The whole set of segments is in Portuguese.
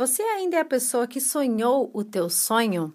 Você ainda é a pessoa que sonhou o teu sonho?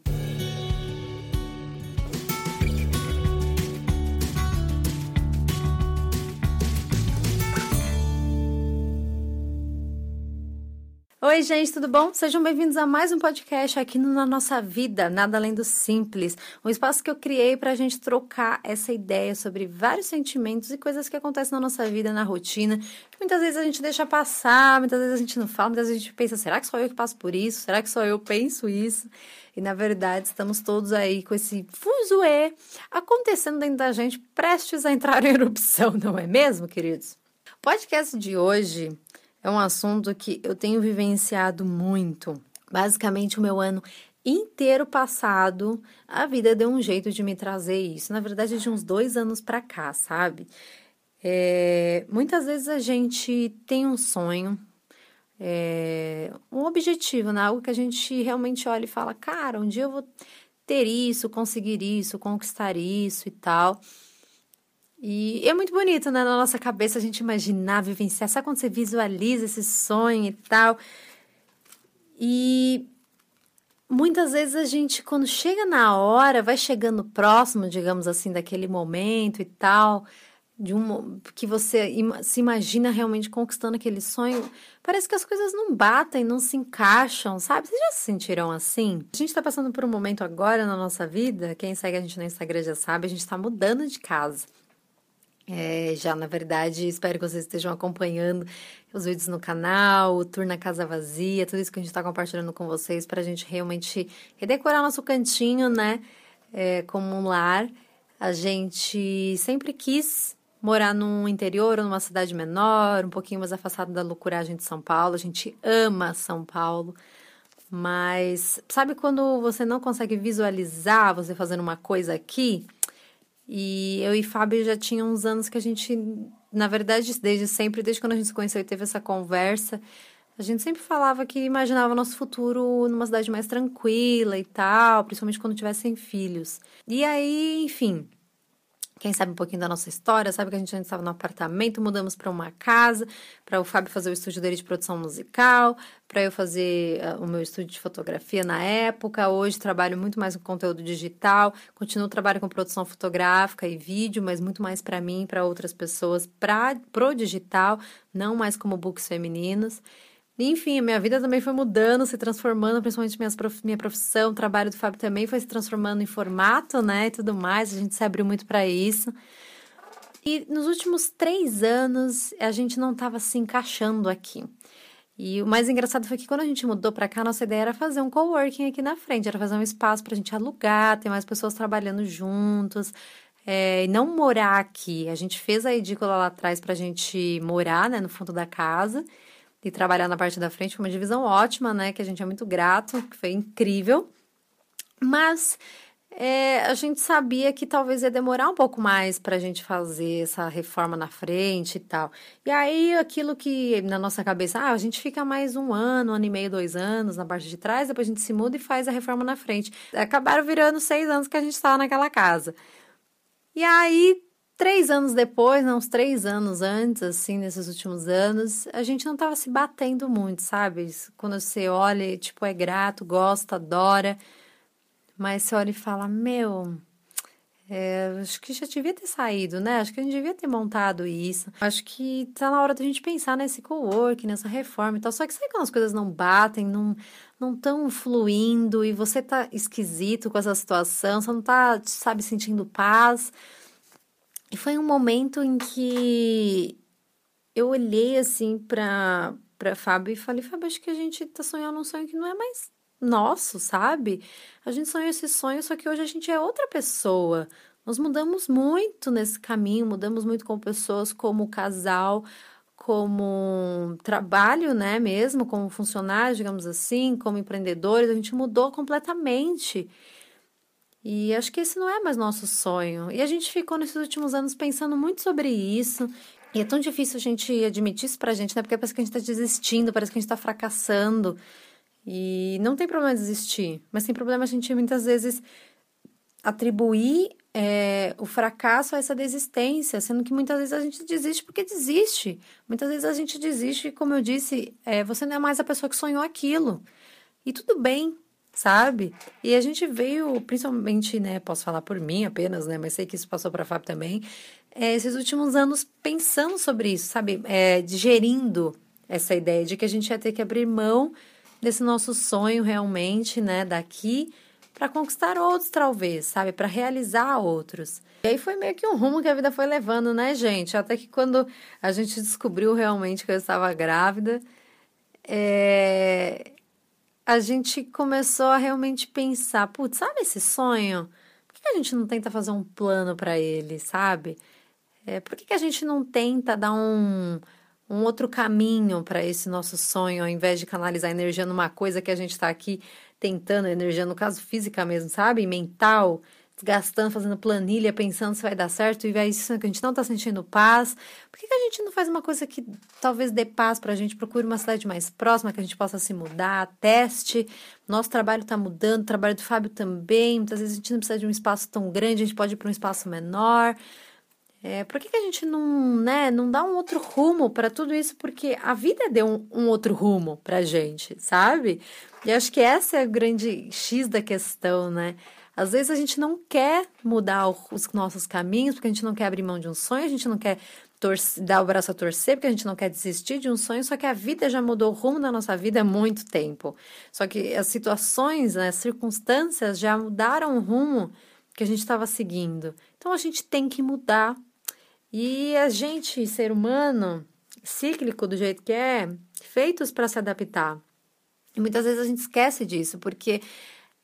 Oi, gente, tudo bom? Sejam bem-vindos a mais um podcast aqui no Na Nossa Vida, Nada Além do Simples. Um espaço que eu criei para a gente trocar essa ideia sobre vários sentimentos e coisas que acontecem na nossa vida, na rotina, muitas vezes a gente deixa passar, muitas vezes a gente não fala, muitas vezes a gente pensa, será que só eu que passo por isso? Será que só eu penso isso? E na verdade, estamos todos aí com esse fuzuê acontecendo dentro da gente, prestes a entrar em erupção, não é mesmo, queridos? O podcast de hoje é um assunto que eu tenho vivenciado muito. Basicamente, o meu ano inteiro passado, a vida deu um jeito de me trazer isso. Na verdade, de uns dois anos para cá, sabe? É, muitas vezes a gente tem um sonho, é, um objetivo, né? algo que a gente realmente olha e fala: cara, um dia eu vou ter isso, conseguir isso, conquistar isso e tal. E é muito bonito, né? Na nossa cabeça a gente imaginar, vivenciar. Sabe quando você visualiza esse sonho e tal? E muitas vezes a gente, quando chega na hora, vai chegando próximo, digamos assim, daquele momento e tal, de um que você se imagina realmente conquistando aquele sonho, parece que as coisas não batem, não se encaixam, sabe? Vocês já se sentiram assim? A gente tá passando por um momento agora na nossa vida, quem segue a gente no Instagram já sabe, a gente tá mudando de casa. É, já, na verdade, espero que vocês estejam acompanhando os vídeos no canal, o tour na casa vazia, tudo isso que a gente está compartilhando com vocês para a gente realmente redecorar nosso cantinho, né? É, como um lar. A gente sempre quis morar num interior ou numa cidade menor, um pouquinho mais afastado da loucuragem de São Paulo. A gente ama São Paulo. Mas sabe quando você não consegue visualizar você fazendo uma coisa aqui? E eu e Fábio já tinha uns anos que a gente, na verdade, desde sempre, desde quando a gente se conheceu e teve essa conversa, a gente sempre falava que imaginava nosso futuro numa cidade mais tranquila e tal, principalmente quando tivessem filhos. E aí, enfim, quem sabe um pouquinho da nossa história, sabe que a gente antes estava no apartamento, mudamos para uma casa, para o Fábio fazer o estúdio dele de produção musical, para eu fazer uh, o meu estúdio de fotografia na época. Hoje trabalho muito mais com conteúdo digital, continuo trabalho com produção fotográfica e vídeo, mas muito mais para mim para outras pessoas, para pro digital, não mais como books femininos. Enfim, minha vida também foi mudando, se transformando, principalmente minhas prof... minha profissão, o trabalho do Fábio também foi se transformando em formato, né, e tudo mais. A gente se abriu muito para isso. E nos últimos três anos, a gente não estava se encaixando aqui. E o mais engraçado foi que quando a gente mudou para cá, nossa ideia era fazer um coworking aqui na frente, era fazer um espaço para a gente alugar, ter mais pessoas trabalhando juntos, é, não morar aqui. A gente fez a edícula lá atrás para a gente morar, né, no fundo da casa e trabalhar na parte da frente. Foi uma divisão ótima, né? Que a gente é muito grato, que foi incrível. Mas é, a gente sabia que talvez ia demorar um pouco mais para a gente fazer essa reforma na frente e tal. E aí, aquilo que na nossa cabeça, ah, a gente fica mais um ano, um ano e meio, dois anos na parte de trás, depois a gente se muda e faz a reforma na frente. Acabaram virando seis anos que a gente estava naquela casa. E aí, Três anos depois, não, uns três anos antes, assim, nesses últimos anos, a gente não tava se batendo muito, sabe? Quando você olha, tipo, é grato, gosta, adora, mas você olha e fala, meu, é, acho que já devia ter saído, né? Acho que a gente devia ter montado isso. Acho que tá na hora da gente pensar nesse co-work, nessa reforma e tal. Só que sabe quando as coisas não batem, não não tão fluindo e você tá esquisito com essa situação, você não tá, sabe, sentindo paz. E foi um momento em que eu olhei assim para para Fábio e falei: Fábio, acho que a gente tá sonhando um sonho que não é mais nosso, sabe? A gente sonhou esse sonho, só que hoje a gente é outra pessoa. Nós mudamos muito nesse caminho, mudamos muito como pessoas, como casal, como trabalho, né, mesmo, como funcionários, digamos assim, como empreendedores, a gente mudou completamente. E acho que esse não é mais nosso sonho. E a gente ficou nesses últimos anos pensando muito sobre isso. E é tão difícil a gente admitir isso pra gente, né? Porque parece que a gente tá desistindo, parece que a gente tá fracassando. E não tem problema desistir, mas tem problema a gente muitas vezes atribuir é, o fracasso a essa desistência, sendo que muitas vezes a gente desiste porque desiste. Muitas vezes a gente desiste, como eu disse, é, você não é mais a pessoa que sonhou aquilo. E tudo bem, sabe? E a gente veio, principalmente, né, posso falar por mim apenas, né, mas sei que isso passou para a Fábio também, é, esses últimos anos pensando sobre isso, sabe? É, digerindo essa ideia de que a gente ia ter que abrir mão desse nosso sonho realmente, né, daqui para conquistar outros, talvez, sabe? Para realizar outros. E aí foi meio que um rumo que a vida foi levando, né, gente? Até que quando a gente descobriu realmente que eu estava grávida, é... a gente começou a realmente pensar: putz, sabe esse sonho? Por que a gente não tenta fazer um plano para ele, sabe? É, por que, que a gente não tenta dar um, um outro caminho para esse nosso sonho, ao invés de canalizar energia numa coisa que a gente está aqui tentando, energia no caso física mesmo, sabe? Mental, desgastando, fazendo planilha, pensando se vai dar certo, e vai isso que a gente não está sentindo paz. Por que, que, a gente não faz uma coisa que talvez dê paz para a gente? Procure uma cidade mais próxima, que a gente possa se mudar, teste. Nosso trabalho está mudando, o trabalho do Fábio também. Muitas vezes a gente não precisa de um espaço tão grande, a gente pode ir para um espaço menor. É, por que, que a gente não, né, não dá um outro rumo para tudo isso? Porque a vida deu um, um outro rumo para gente, sabe? E acho que essa é a grande X da questão, né? Às vezes a gente não quer mudar os nossos caminhos, porque a gente não quer abrir mão de um sonho, a gente não quer dar o braço a torcer, porque a gente não quer desistir de um sonho, só que a vida já mudou o rumo da nossa vida há muito tempo. Só que as situações, né, as circunstâncias já mudaram o rumo que a gente estava seguindo. Então a gente tem que mudar e a gente, ser humano, cíclico do jeito que é, feitos para se adaptar. E muitas vezes a gente esquece disso, porque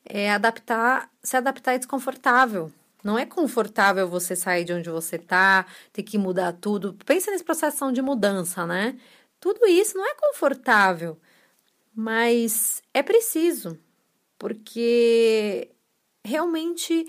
é, adaptar, se adaptar é desconfortável. Não é confortável você sair de onde você está, ter que mudar tudo. Pensa nesse processo de mudança, né? Tudo isso não é confortável, mas é preciso, porque realmente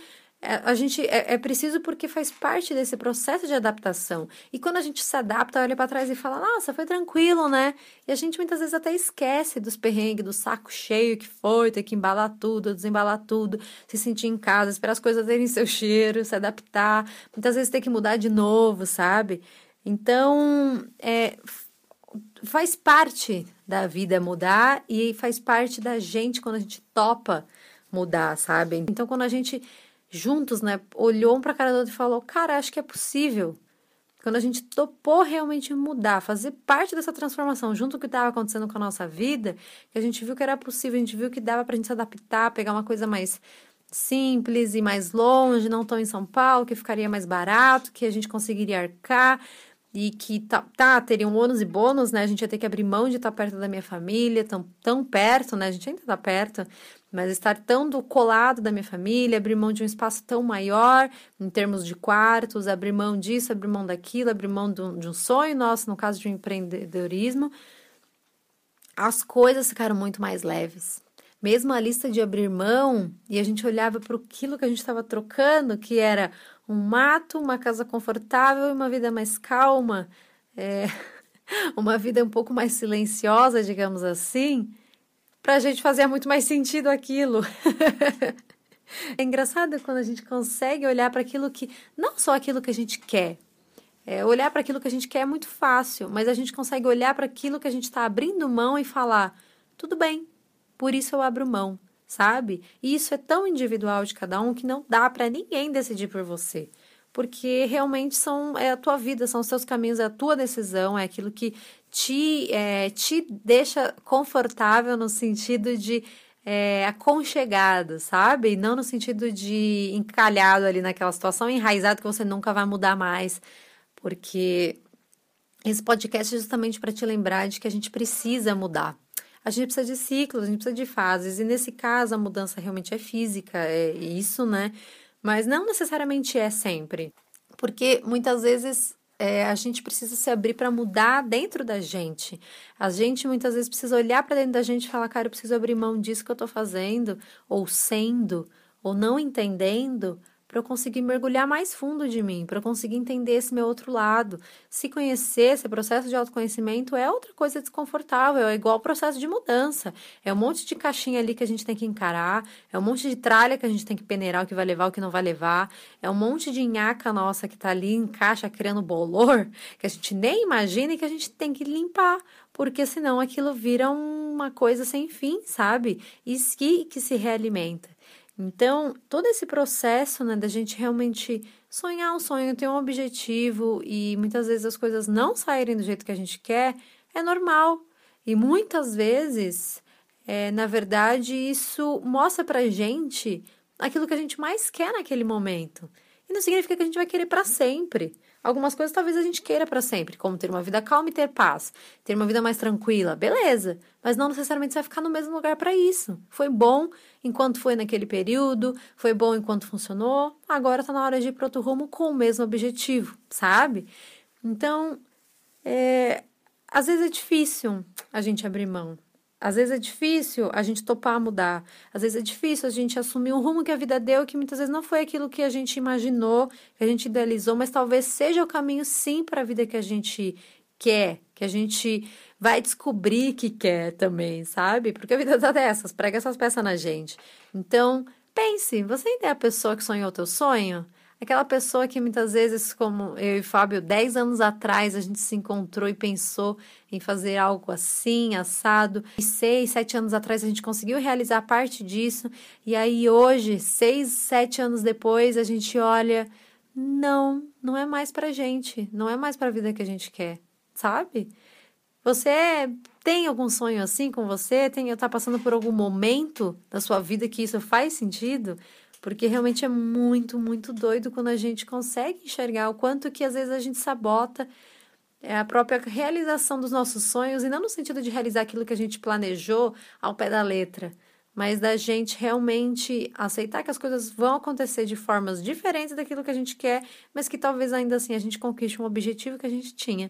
a gente é, é, preciso porque faz parte desse processo de adaptação. E quando a gente se adapta, olha para trás e fala: "Nossa, foi tranquilo, né?" E a gente muitas vezes até esquece dos perrengues, do saco cheio que foi, ter que embalar tudo, desembalar tudo, se sentir em casa, esperar as coisas terem seu cheiro, se adaptar, muitas vezes ter que mudar de novo, sabe? Então, é, faz parte da vida mudar e faz parte da gente quando a gente topa mudar, sabe? Então, quando a gente juntos, né, olhou um para a cara do outro e falou: Cara, acho que é possível. Quando a gente topou realmente mudar, fazer parte dessa transformação junto com o que estava acontecendo com a nossa vida, que a gente viu que era possível, a gente viu que dava para a gente se adaptar, pegar uma coisa mais simples e mais longe, não tão em São Paulo, que ficaria mais barato, que a gente conseguiria arcar e que tá, tá teria um ônus e bônus, né? A gente ia ter que abrir mão de estar perto da minha família, tão, tão perto, né? A gente ainda está perto, mas estar tão do colado da minha família, abrir mão de um espaço tão maior em termos de quartos, abrir mão disso, abrir mão daquilo, abrir mão de um, sonho nosso, no caso de um empreendedorismo, as coisas ficaram muito mais leves. Mesmo a lista de abrir mão, e a gente olhava para aquilo que a gente estava trocando, que era um mato, uma casa confortável e uma vida mais calma, é, uma vida um pouco mais silenciosa, digamos assim para a gente fazer muito mais sentido aquilo. é engraçado quando a gente consegue olhar para aquilo que, não só aquilo que a gente quer, é, olhar para aquilo que a gente quer é muito fácil, mas a gente consegue olhar para aquilo que a gente está abrindo mão e falar: tudo bem, por isso eu abro mão, sabe? E isso é tão individual de cada um que não dá para ninguém decidir por você porque realmente são é a tua vida, são os seus caminhos, é a tua decisão, é aquilo que te, é, te deixa confortável no sentido de é, aconchegado, sabe? Não no sentido de encalhado ali naquela situação, enraizado que você nunca vai mudar mais, porque esse podcast é justamente para te lembrar de que a gente precisa mudar. A gente precisa de ciclos, a gente precisa de fases, e nesse caso a mudança realmente é física, é isso, né? Mas não necessariamente é sempre. Porque muitas vezes é, a gente precisa se abrir para mudar dentro da gente. A gente muitas vezes precisa olhar para dentro da gente e falar, cara, eu preciso abrir mão disso que eu estou fazendo, ou sendo, ou não entendendo, para eu conseguir mergulhar mais fundo de mim, para eu conseguir entender esse meu outro lado. Se conhecer, esse processo de autoconhecimento é outra coisa desconfortável, é igual o processo de mudança. É um monte de caixinha ali que a gente tem que encarar, é um monte de tralha que a gente tem que peneirar o que vai levar, o que não vai levar, é um monte de nhaca nossa que tá ali em caixa criando bolor, que a gente nem imagina e que a gente tem que limpar, porque senão aquilo vira uma coisa sem fim, sabe? E que, que se realimenta. Então, todo esse processo, né, da gente realmente sonhar um sonho, ter um objetivo e muitas vezes as coisas não saírem do jeito que a gente quer, é normal. E muitas vezes, é, na verdade, isso mostra pra gente aquilo que a gente mais quer naquele momento. E não significa que a gente vai querer para sempre. Algumas coisas talvez a gente queira para sempre, como ter uma vida calma e ter paz, ter uma vida mais tranquila, beleza, mas não necessariamente você vai ficar no mesmo lugar para isso. Foi bom enquanto foi naquele período, foi bom enquanto funcionou, agora está na hora de ir para outro rumo com o mesmo objetivo, sabe? Então, é, às vezes é difícil a gente abrir mão, às vezes é difícil a gente topar mudar. Às vezes é difícil a gente assumir um rumo que a vida deu, que muitas vezes não foi aquilo que a gente imaginou, que a gente idealizou, mas talvez seja o caminho sim para a vida que a gente quer, que a gente vai descobrir que quer também, sabe? Porque a vida tá dessas, prega essas peças na gente. Então, pense, você ainda é a pessoa que sonhou o teu sonho? Aquela pessoa que muitas vezes, como eu e Fábio, 10 anos atrás, a gente se encontrou e pensou em fazer algo assim, assado. E seis, sete anos atrás a gente conseguiu realizar parte disso. E aí hoje, seis, sete anos depois, a gente olha, não, não é mais pra gente, não é mais pra vida que a gente quer, sabe? Você tem algum sonho assim com você? Tem, está passando por algum momento da sua vida que isso faz sentido? Porque realmente é muito, muito doido quando a gente consegue enxergar o quanto que às vezes a gente sabota é, a própria realização dos nossos sonhos, e não no sentido de realizar aquilo que a gente planejou ao pé da letra, mas da gente realmente aceitar que as coisas vão acontecer de formas diferentes daquilo que a gente quer, mas que talvez ainda assim a gente conquiste um objetivo que a gente tinha.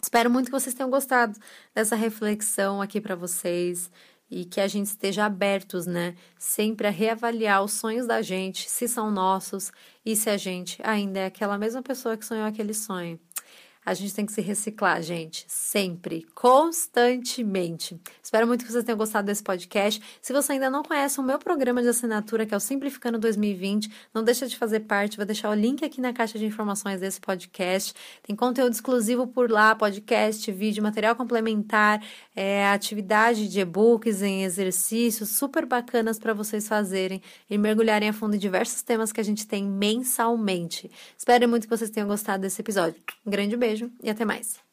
Espero muito que vocês tenham gostado dessa reflexão aqui para vocês e que a gente esteja abertos, né? Sempre a reavaliar os sonhos da gente, se são nossos e se a gente ainda é aquela mesma pessoa que sonhou aquele sonho. A gente tem que se reciclar, gente, sempre, constantemente. Espero muito que vocês tenham gostado desse podcast. Se você ainda não conhece o meu programa de assinatura, que é o Simplificando 2020, não deixa de fazer parte. Vou deixar o link aqui na caixa de informações desse podcast. Tem conteúdo exclusivo por lá, podcast, vídeo, material complementar, é, atividade de e-books em exercícios super bacanas para vocês fazerem e mergulharem a fundo em diversos temas que a gente tem mensalmente. Espero muito que vocês tenham gostado desse episódio. Um grande beijo beijo e até mais.